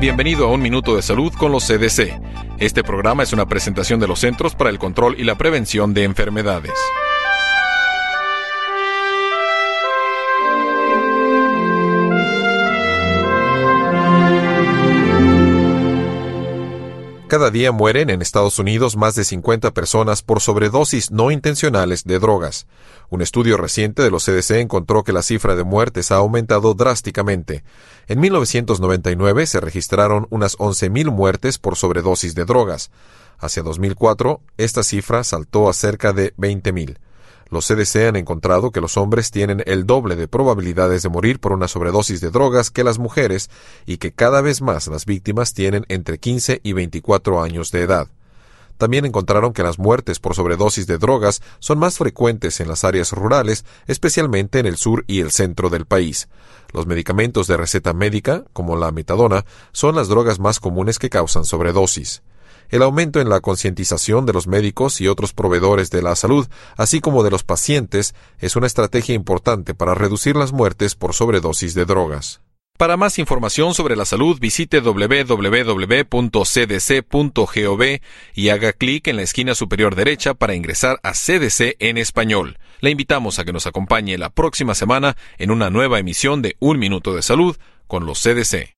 Bienvenido a Un Minuto de Salud con los CDC. Este programa es una presentación de los Centros para el Control y la Prevención de Enfermedades. Cada día mueren en Estados Unidos más de 50 personas por sobredosis no intencionales de drogas. Un estudio reciente de los CDC encontró que la cifra de muertes ha aumentado drásticamente. En 1999 se registraron unas 11.000 muertes por sobredosis de drogas. Hacia 2004, esta cifra saltó a cerca de 20.000. Los CDC han encontrado que los hombres tienen el doble de probabilidades de morir por una sobredosis de drogas que las mujeres y que cada vez más las víctimas tienen entre 15 y 24 años de edad. También encontraron que las muertes por sobredosis de drogas son más frecuentes en las áreas rurales, especialmente en el sur y el centro del país. Los medicamentos de receta médica, como la metadona, son las drogas más comunes que causan sobredosis el aumento en la concientización de los médicos y otros proveedores de la salud, así como de los pacientes, es una estrategia importante para reducir las muertes por sobredosis de drogas. Para más información sobre la salud, visite www.cdc.gov y haga clic en la esquina superior derecha para ingresar a CDC en español. Le invitamos a que nos acompañe la próxima semana en una nueva emisión de Un Minuto de Salud con los CDC.